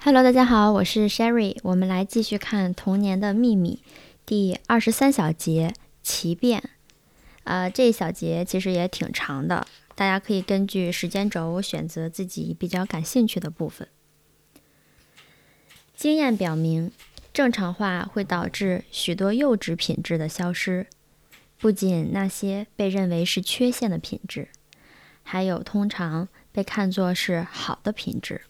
Hello，大家好，我是 Sherry，我们来继续看《童年的秘密》第二十三小节“奇变”。呃，这一小节其实也挺长的，大家可以根据时间轴选择自己比较感兴趣的部分。经验表明，正常化会导致许多幼稚品质的消失，不仅那些被认为是缺陷的品质，还有通常被看作是好的品质。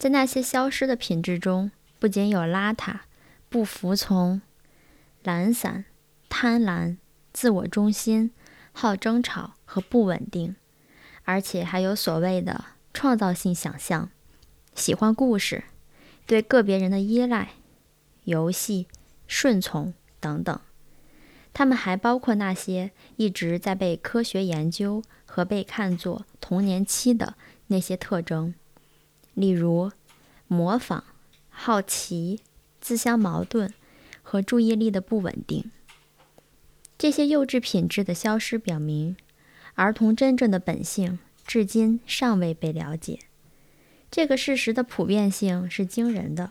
在那些消失的品质中，不仅有邋遢、不服从、懒散、贪婪、自我中心、好争吵和不稳定，而且还有所谓的创造性想象、喜欢故事、对个别人的依赖、游戏、顺从等等。他们还包括那些一直在被科学研究和被看作童年期的那些特征。例如，模仿、好奇、自相矛盾和注意力的不稳定，这些幼稚品质的消失，表明儿童真正的本性至今尚未被了解。这个事实的普遍性是惊人的，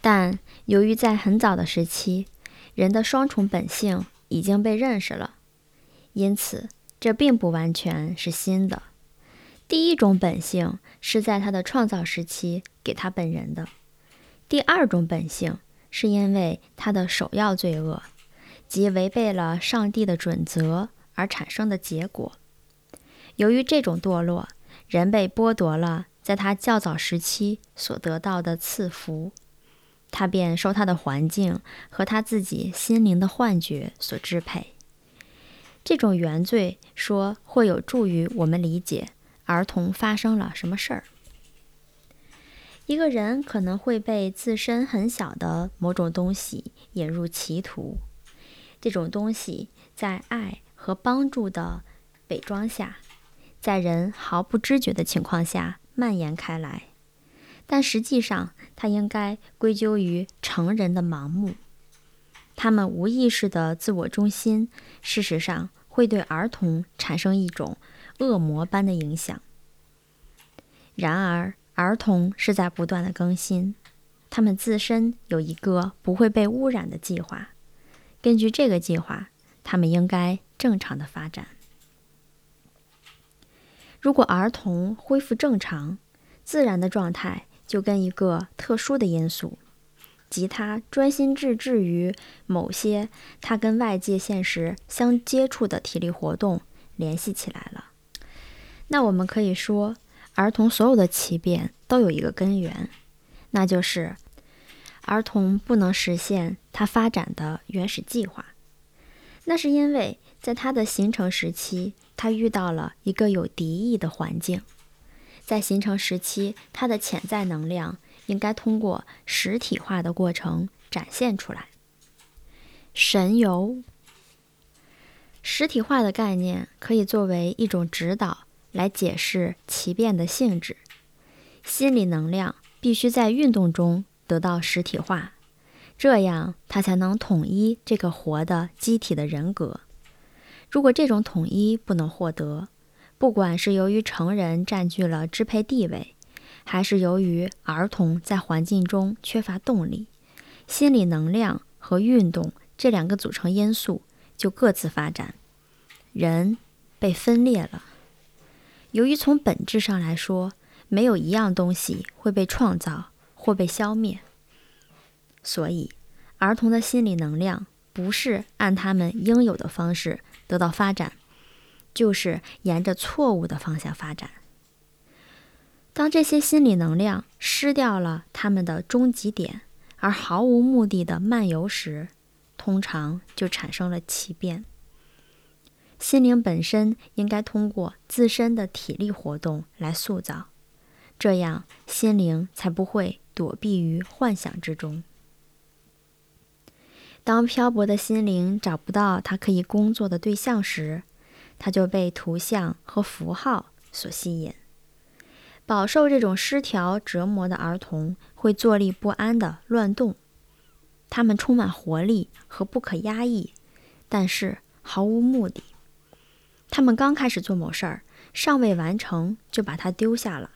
但由于在很早的时期，人的双重本性已经被认识了，因此这并不完全是新的。第一种本性是在他的创造时期给他本人的；第二种本性是因为他的首要罪恶，即违背了上帝的准则而产生的结果。由于这种堕落，人被剥夺了在他较早时期所得到的赐福，他便受他的环境和他自己心灵的幻觉所支配。这种原罪说会有助于我们理解。儿童发生了什么事儿？一个人可能会被自身很小的某种东西引入歧途，这种东西在爱和帮助的伪装下，在人毫不知觉的情况下蔓延开来，但实际上它应该归咎于成人的盲目。他们无意识的自我中心，事实上会对儿童产生一种。恶魔般的影响。然而，儿童是在不断的更新，他们自身有一个不会被污染的计划。根据这个计划，他们应该正常的发展。如果儿童恢复正常、自然的状态，就跟一个特殊的因素，即他专心致志于某些他跟外界现实相接触的体力活动联系起来了。那我们可以说，儿童所有的奇变都有一个根源，那就是儿童不能实现他发展的原始计划。那是因为在他的形成时期，他遇到了一个有敌意的环境。在形成时期，他的潜在能量应该通过实体化的过程展现出来。神游，实体化的概念可以作为一种指导。来解释奇变的性质，心理能量必须在运动中得到实体化，这样它才能统一这个活的机体的人格。如果这种统一不能获得，不管是由于成人占据了支配地位，还是由于儿童在环境中缺乏动力，心理能量和运动这两个组成因素就各自发展，人被分裂了。由于从本质上来说，没有一样东西会被创造或被消灭，所以儿童的心理能量不是按他们应有的方式得到发展，就是沿着错误的方向发展。当这些心理能量失掉了他们的终极点，而毫无目的的漫游时，通常就产生了奇变。心灵本身应该通过自身的体力活动来塑造，这样心灵才不会躲避于幻想之中。当漂泊的心灵找不到它可以工作的对象时，他就被图像和符号所吸引。饱受这种失调折磨的儿童会坐立不安地乱动，他们充满活力和不可压抑，但是毫无目的。他们刚开始做某事儿，尚未完成就把它丢下了。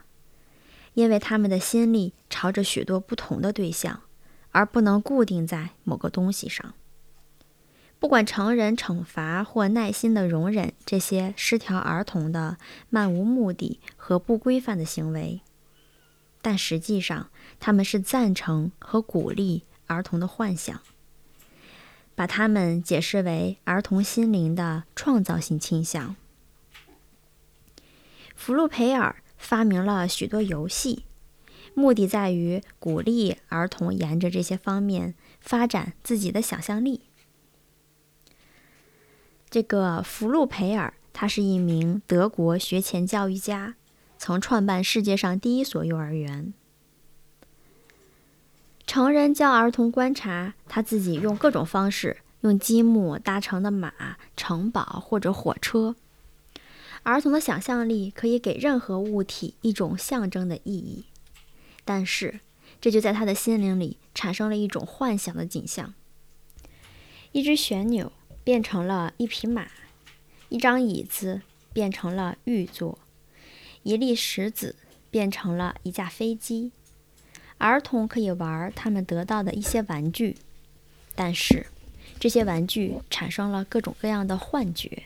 因为他们的心力朝着许多不同的对象，而不能固定在某个东西上。不管成人惩罚或耐心的容忍这些失调儿童的漫无目的和不规范的行为，但实际上他们是赞成和鼓励儿童的幻想，把他们解释为儿童心灵的创造性倾向。福禄培尔发明了许多游戏，目的在于鼓励儿童沿着这些方面发展自己的想象力。这个福禄培尔，他是一名德国学前教育家，曾创办世界上第一所幼儿园。成人教儿童观察他自己用各种方式用积木搭成的马、城堡或者火车。儿童的想象力可以给任何物体一种象征的意义，但是这就在他的心灵里产生了一种幻想的景象：一只旋钮变成了一匹马，一张椅子变成了玉座，一粒石子变成了一架飞机。儿童可以玩他们得到的一些玩具，但是这些玩具产生了各种各样的幻觉。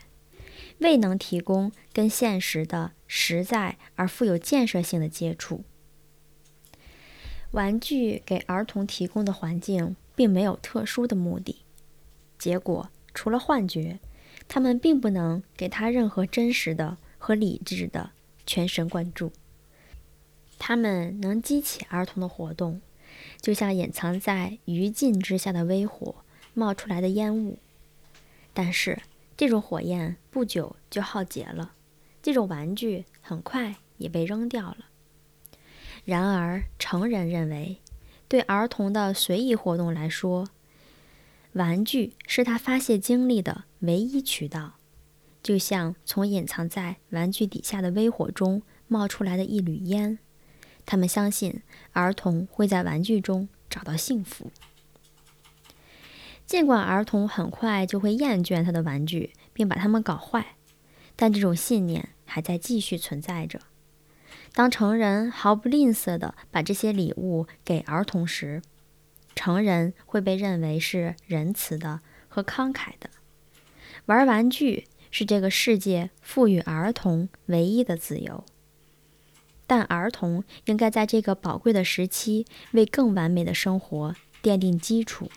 未能提供跟现实的实在而富有建设性的接触。玩具给儿童提供的环境并没有特殊的目的，结果除了幻觉，他们并不能给他任何真实的和理智的全神贯注。他们能激起儿童的活动，就像隐藏在余烬之下的微火冒出来的烟雾，但是。这种火焰不久就耗竭了，这种玩具很快也被扔掉了。然而，成人认为，对儿童的随意活动来说，玩具是他发泄精力的唯一渠道，就像从隐藏在玩具底下的微火中冒出来的一缕烟。他们相信儿童会在玩具中找到幸福。尽管儿童很快就会厌倦他的玩具，并把它们搞坏，但这种信念还在继续存在着。当成人毫不吝啬地把这些礼物给儿童时，成人会被认为是仁慈的和慷慨的。玩玩具是这个世界赋予儿童唯一的自由，但儿童应该在这个宝贵的时期为更完美的生活奠定基础。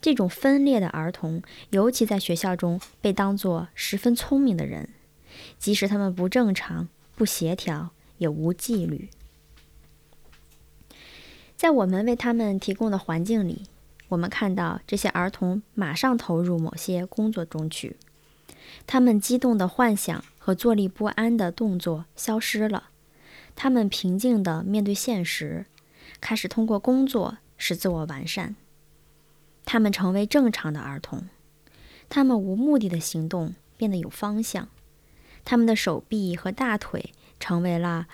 这种分裂的儿童，尤其在学校中被当作十分聪明的人，即使他们不正常、不协调，也无纪律。在我们为他们提供的环境里，我们看到这些儿童马上投入某些工作中去，他们激动的幻想和坐立不安的动作消失了，他们平静地面对现实，开始通过工作使自我完善。他们成为正常的儿童，他们无目的的行动变得有方向，他们的手臂和大腿成为了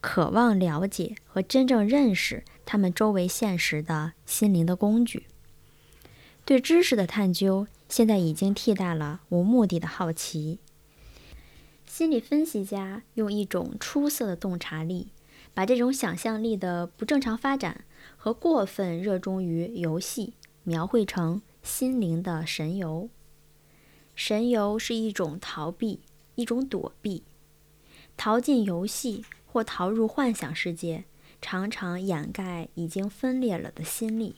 渴望了解和真正认识他们周围现实的心灵的工具。对知识的探究现在已经替代了无目的的好奇。心理分析家用一种出色的洞察力，把这种想象力的不正常发展和过分热衷于游戏。描绘成心灵的神游。神游是一种逃避，一种躲避，逃进游戏或逃入幻想世界，常常掩盖已经分裂了的心力。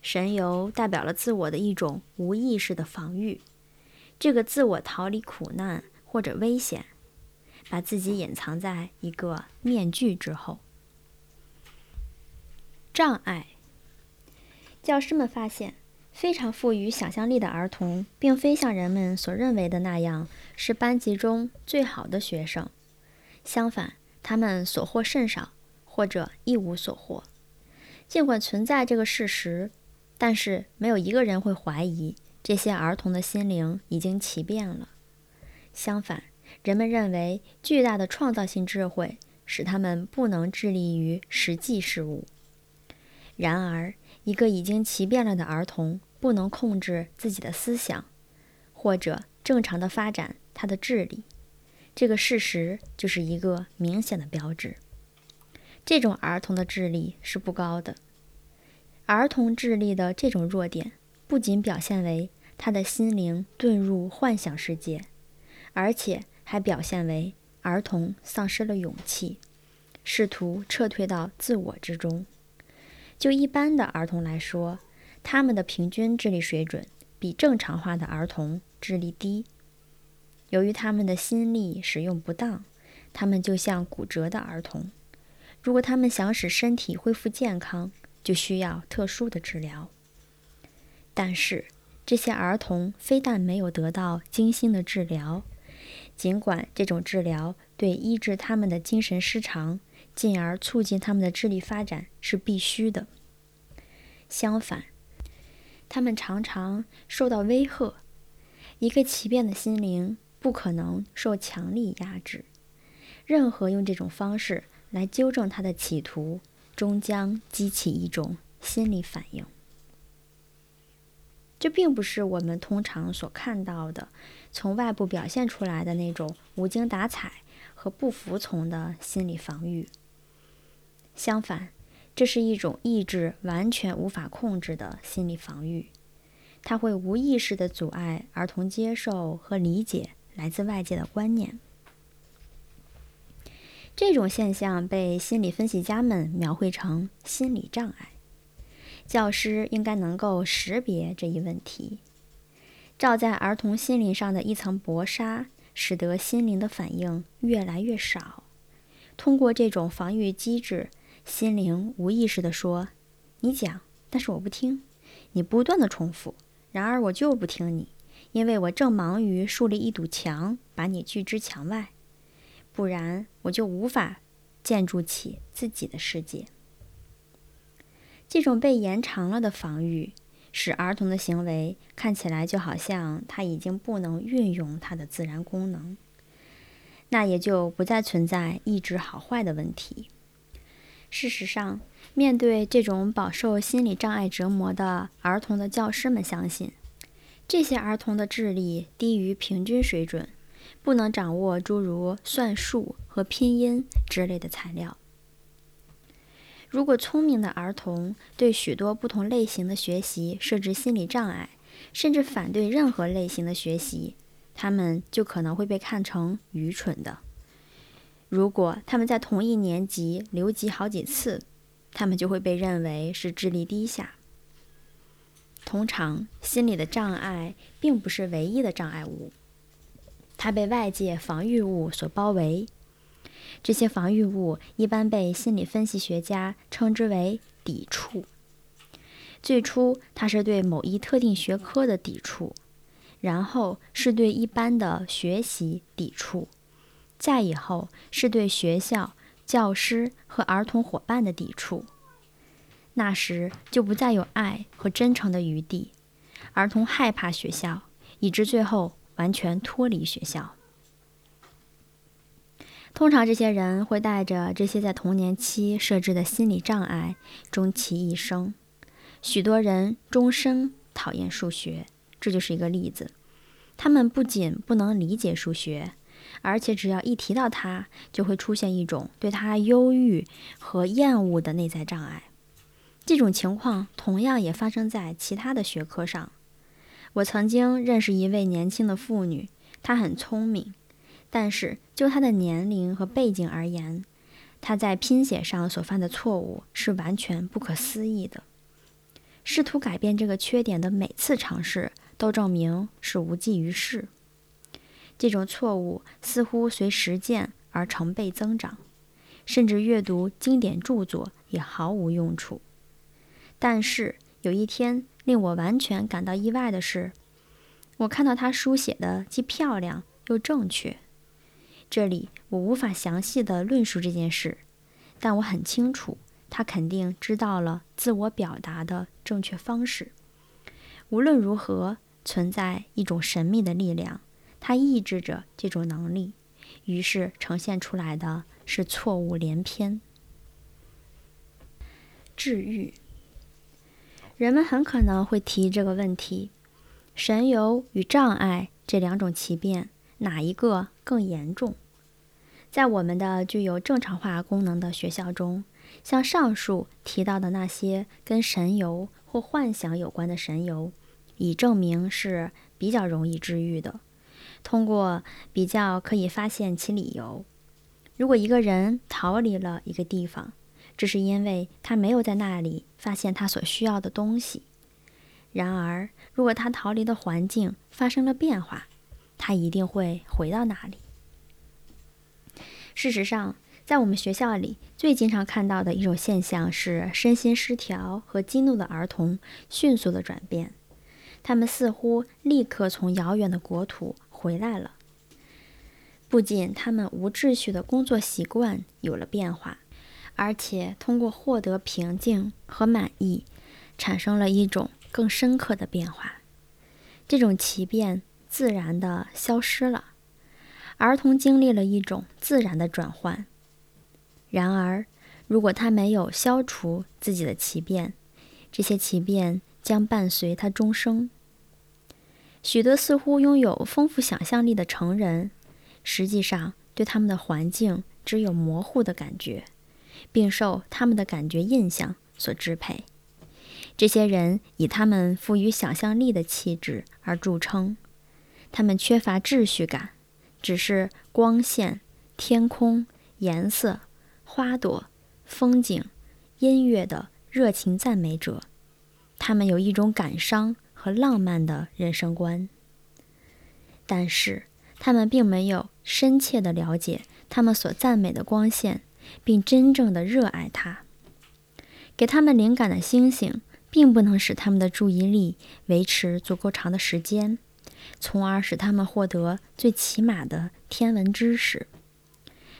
神游代表了自我的一种无意识的防御，这个自我逃离苦难或者危险，把自己隐藏在一个面具之后。障碍。教师们发现，非常富于想象力的儿童，并非像人们所认为的那样是班级中最好的学生。相反，他们所获甚少，或者一无所获。尽管存在这个事实，但是没有一个人会怀疑这些儿童的心灵已经奇变了。相反，人们认为巨大的创造性智慧使他们不能致力于实际事物。然而，一个已经奇变了的儿童不能控制自己的思想，或者正常的发展他的智力，这个事实就是一个明显的标志。这种儿童的智力是不高的。儿童智力的这种弱点，不仅表现为他的心灵遁入幻想世界，而且还表现为儿童丧失了勇气，试图撤退到自我之中。就一般的儿童来说，他们的平均智力水准比正常化的儿童智力低。由于他们的心力使用不当，他们就像骨折的儿童。如果他们想使身体恢复健康，就需要特殊的治疗。但是，这些儿童非但没有得到精心的治疗，尽管这种治疗对医治他们的精神失常，进而促进他们的智力发展是必须的。相反，他们常常受到威吓。一个奇变的心灵不可能受强力压制。任何用这种方式来纠正他的企图，终将激起一种心理反应。这并不是我们通常所看到的从外部表现出来的那种无精打采和不服从的心理防御。相反，这是一种意志完全无法控制的心理防御，它会无意识地阻碍儿童接受和理解来自外界的观念。这种现象被心理分析家们描绘成心理障碍。教师应该能够识别这一问题。罩在儿童心灵上的一层薄纱，使得心灵的反应越来越少。通过这种防御机制，心灵无意识地说：“你讲，但是我不听。你不断地重复，然而我就不听你，因为我正忙于树立一堵墙，把你拒之墙外。不然，我就无法建筑起自己的世界。”这种被延长了的防御，使儿童的行为看起来就好像他已经不能运用他的自然功能，那也就不再存在意志好坏的问题。事实上，面对这种饱受心理障碍折磨的儿童的教师们相信，这些儿童的智力低于平均水准，不能掌握诸如算术和拼音之类的材料。如果聪明的儿童对许多不同类型的学习设置心理障碍，甚至反对任何类型的学习，他们就可能会被看成愚蠢的。如果他们在同一年级留级好几次，他们就会被认为是智力低下。通常，心理的障碍并不是唯一的障碍物，它被外界防御物所包围。这些防御物一般被心理分析学家称之为抵触。最初，它是对某一特定学科的抵触，然后是对一般的学习抵触，再以后是对学校、教师和儿童伙伴的抵触。那时就不再有爱和真诚的余地，儿童害怕学校，以致最后完全脱离学校。通常，这些人会带着这些在童年期设置的心理障碍终其一生。许多人终生讨厌数学，这就是一个例子。他们不仅不能理解数学，而且只要一提到它，就会出现一种对它忧郁和厌恶的内在障碍。这种情况同样也发生在其他的学科上。我曾经认识一位年轻的妇女，她很聪明。但是，就他的年龄和背景而言，他在拼写上所犯的错误是完全不可思议的。试图改变这个缺点的每次尝试都证明是无济于事。这种错误似乎随实践而成倍增长，甚至阅读经典著作也毫无用处。但是有一天，令我完全感到意外的是，我看到他书写的既漂亮又正确。这里我无法详细的论述这件事，但我很清楚，他肯定知道了自我表达的正确方式。无论如何，存在一种神秘的力量，它抑制着这种能力，于是呈现出来的是错误连篇。治愈，人们很可能会提这个问题：神游与障碍这两种奇变，哪一个更严重？在我们的具有正常化功能的学校中，像上述提到的那些跟神游或幻想有关的神游，已证明是比较容易治愈的。通过比较可以发现其理由。如果一个人逃离了一个地方，这是因为他没有在那里发现他所需要的东西。然而，如果他逃离的环境发生了变化，他一定会回到那里。事实上，在我们学校里最经常看到的一种现象是身心失调和激怒的儿童迅速的转变，他们似乎立刻从遥远的国土回来了。不仅他们无秩序的工作习惯有了变化，而且通过获得平静和满意，产生了一种更深刻的变化。这种奇变自然的消失了，儿童经历了一种自然的转换。然而，如果他没有消除自己的奇变，这些奇变将伴随他终生。许多似乎拥有丰富想象力的成人。实际上，对他们的环境只有模糊的感觉，并受他们的感觉印象所支配。这些人以他们富于想象力的气质而著称。他们缺乏秩序感，只是光线、天空、颜色、花朵、风景、音乐的热情赞美者。他们有一种感伤和浪漫的人生观，但是。他们并没有深切地了解他们所赞美的光线，并真正地热爱它。给他们灵感的星星，并不能使他们的注意力维持足够长的时间，从而使他们获得最起码的天文知识。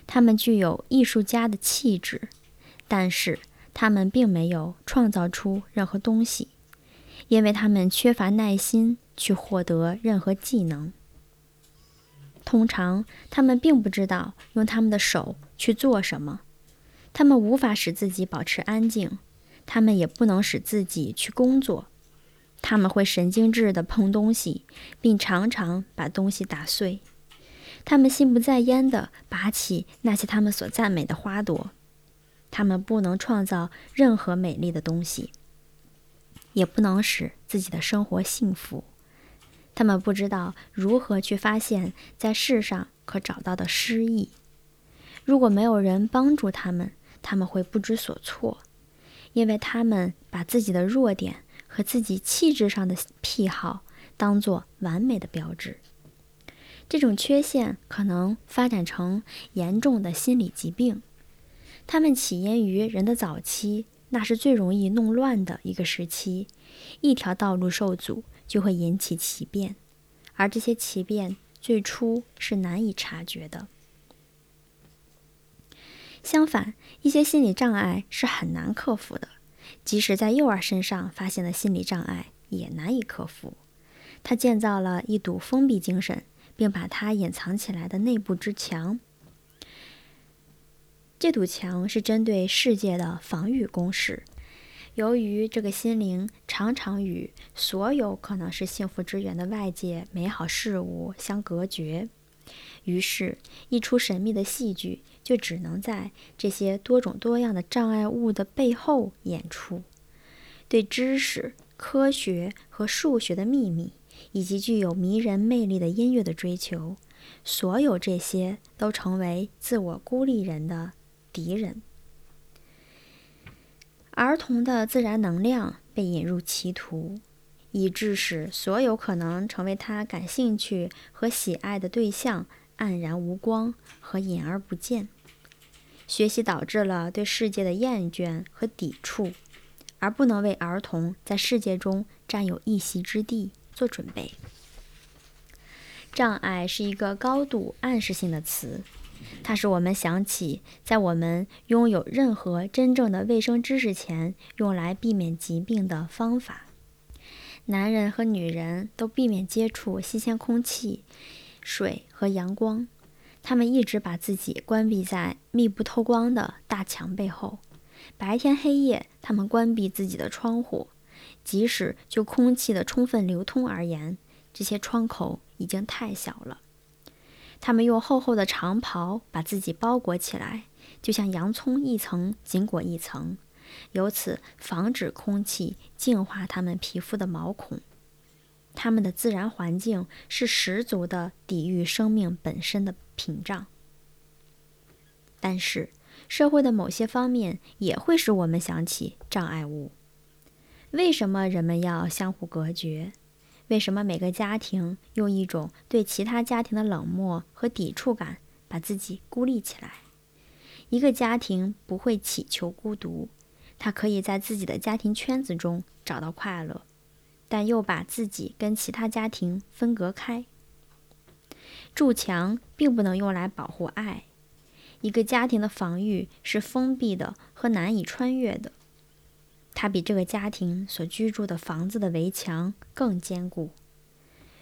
他们具有艺术家的气质，但是他们并没有创造出任何东西，因为他们缺乏耐心去获得任何技能。通常，他们并不知道用他们的手去做什么。他们无法使自己保持安静，他们也不能使自己去工作。他们会神经质地碰东西，并常常把东西打碎。他们心不在焉地拔起那些他们所赞美的花朵。他们不能创造任何美丽的东西，也不能使自己的生活幸福。他们不知道如何去发现在世上可找到的诗意。如果没有人帮助他们，他们会不知所措，因为他们把自己的弱点和自己气质上的癖好当做完美的标志。这种缺陷可能发展成严重的心理疾病。它们起因于人的早期，那是最容易弄乱的一个时期。一条道路受阻。就会引起奇变，而这些奇变最初是难以察觉的。相反，一些心理障碍是很难克服的，即使在幼儿身上发现的心理障碍也难以克服。他建造了一堵封闭精神，并把它隐藏起来的内部之墙。这堵墙是针对世界的防御工事。由于这个心灵常常与所有可能是幸福之源的外界美好事物相隔绝，于是，一出神秘的戏剧就只能在这些多种多样的障碍物的背后演出。对知识、科学和数学的秘密，以及具有迷人魅力的音乐的追求，所有这些都成为自我孤立人的敌人。儿童的自然能量被引入歧途，以致使所有可能成为他感兴趣和喜爱的对象黯然无光和隐而不见。学习导致了对世界的厌倦和抵触，而不能为儿童在世界中占有一席之地做准备。障碍是一个高度暗示性的词。它使我们想起，在我们拥有任何真正的卫生知识前，用来避免疾病的方法。男人和女人都避免接触新鲜空气、水和阳光。他们一直把自己关闭在密不透光的大墙背后。白天黑夜，他们关闭自己的窗户。即使就空气的充分流通而言，这些窗口已经太小了。他们用厚厚的长袍把自己包裹起来，就像洋葱一层紧裹一层，由此防止空气净化他们皮肤的毛孔。他们的自然环境是十足的抵御生命本身的屏障。但是，社会的某些方面也会使我们想起障碍物。为什么人们要相互隔绝？为什么每个家庭用一种对其他家庭的冷漠和抵触感把自己孤立起来？一个家庭不会祈求孤独，他可以在自己的家庭圈子中找到快乐，但又把自己跟其他家庭分隔开。筑墙并不能用来保护爱。一个家庭的防御是封闭的和难以穿越的。它比这个家庭所居住的房子的围墙更坚固。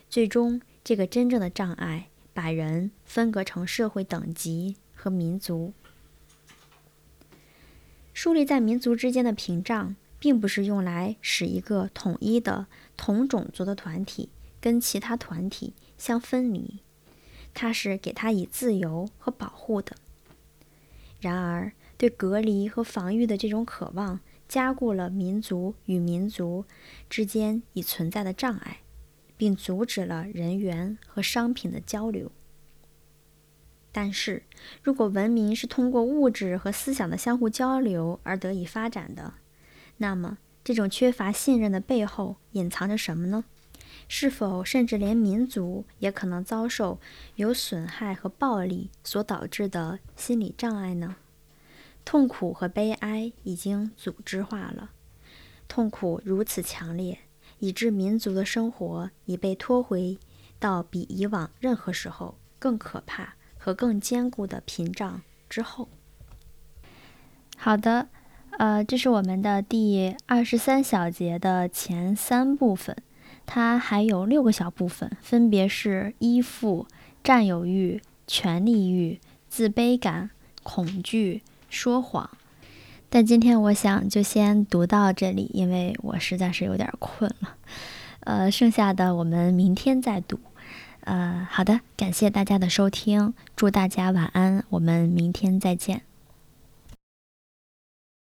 最终，这个真正的障碍把人分隔成社会等级和民族。树立在民族之间的屏障，并不是用来使一个统一的同种族的团体跟其他团体相分离，它是给他以自由和保护的。然而，对隔离和防御的这种渴望。加固了民族与民族之间已存在的障碍，并阻止了人员和商品的交流。但是，如果文明是通过物质和思想的相互交流而得以发展的，那么这种缺乏信任的背后隐藏着什么呢？是否甚至连民族也可能遭受由损害和暴力所导致的心理障碍呢？痛苦和悲哀已经组织化了，痛苦如此强烈，以致民族的生活已被拖回到比以往任何时候更可怕和更坚固的屏障之后。好的，呃，这是我们的第二十三小节的前三部分，它还有六个小部分，分别是依附、占有欲、权力欲、自卑感、恐惧。说谎，但今天我想就先读到这里，因为我实在是有点困了。呃，剩下的我们明天再读。呃，好的，感谢大家的收听，祝大家晚安，我们明天再见。